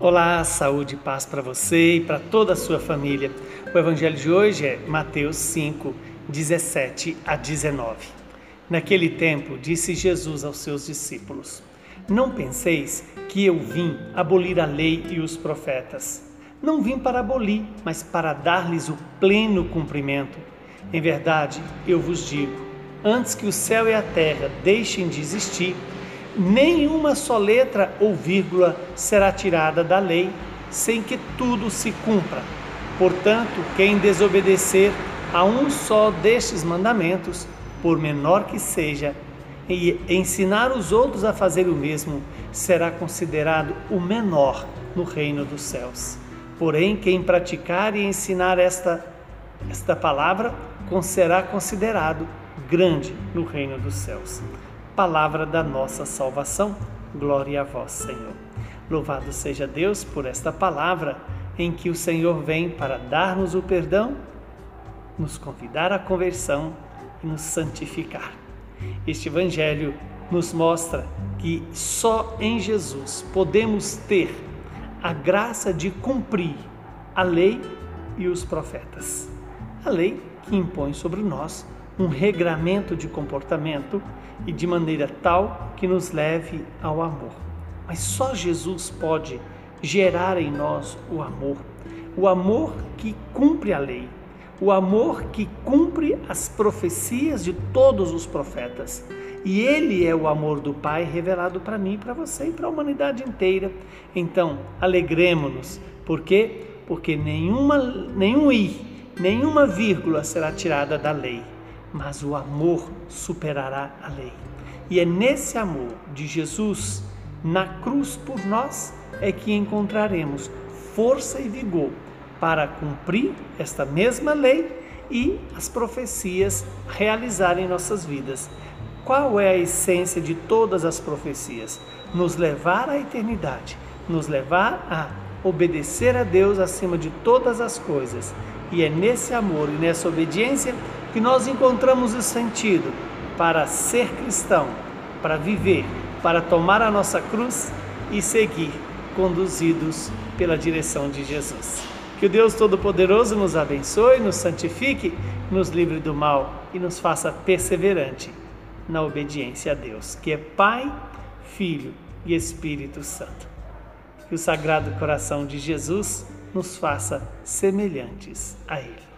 Olá, saúde e paz para você e para toda a sua família. O evangelho de hoje é Mateus 5, 17 a 19. Naquele tempo, disse Jesus aos seus discípulos: Não penseis que eu vim abolir a lei e os profetas. Não vim para abolir, mas para dar-lhes o pleno cumprimento. Em verdade, eu vos digo: antes que o céu e a terra deixem de existir, nenhuma só letra ou vírgula será tirada da lei, sem que tudo se cumpra. Portanto, quem desobedecer a um só destes mandamentos, por menor que seja, e ensinar os outros a fazer o mesmo, será considerado o menor no reino dos céus. Porém, quem praticar e ensinar esta, esta palavra, será considerado grande no reino dos céus palavra da nossa salvação. Glória a vós, Senhor. Louvado seja Deus por esta palavra em que o Senhor vem para dar-nos o perdão, nos convidar à conversão e nos santificar. Este Evangelho nos mostra que só em Jesus podemos ter a graça de cumprir a lei e os profetas. A lei que impõe sobre nós um regramento de comportamento e de maneira tal que nos leve ao amor. Mas só Jesus pode gerar em nós o amor, o amor que cumpre a lei, o amor que cumpre as profecias de todos os profetas. E ele é o amor do Pai revelado para mim, para você e para a humanidade inteira. Então, alegremos-nos. Por quê? Porque nenhuma, nenhum i, nenhuma vírgula será tirada da lei mas o amor superará a lei. E é nesse amor de Jesus na cruz por nós é que encontraremos força e vigor para cumprir esta mesma lei e as profecias realizarem em nossas vidas. Qual é a essência de todas as profecias? Nos levar à eternidade, nos levar a obedecer a Deus acima de todas as coisas. E é nesse amor e nessa obediência que nós encontramos o sentido para ser cristão, para viver, para tomar a nossa cruz e seguir, conduzidos pela direção de Jesus. Que o Deus Todo-Poderoso nos abençoe, nos santifique, nos livre do mal e nos faça perseverante na obediência a Deus, que é Pai, Filho e Espírito Santo. Que o Sagrado Coração de Jesus nos faça semelhantes a Ele.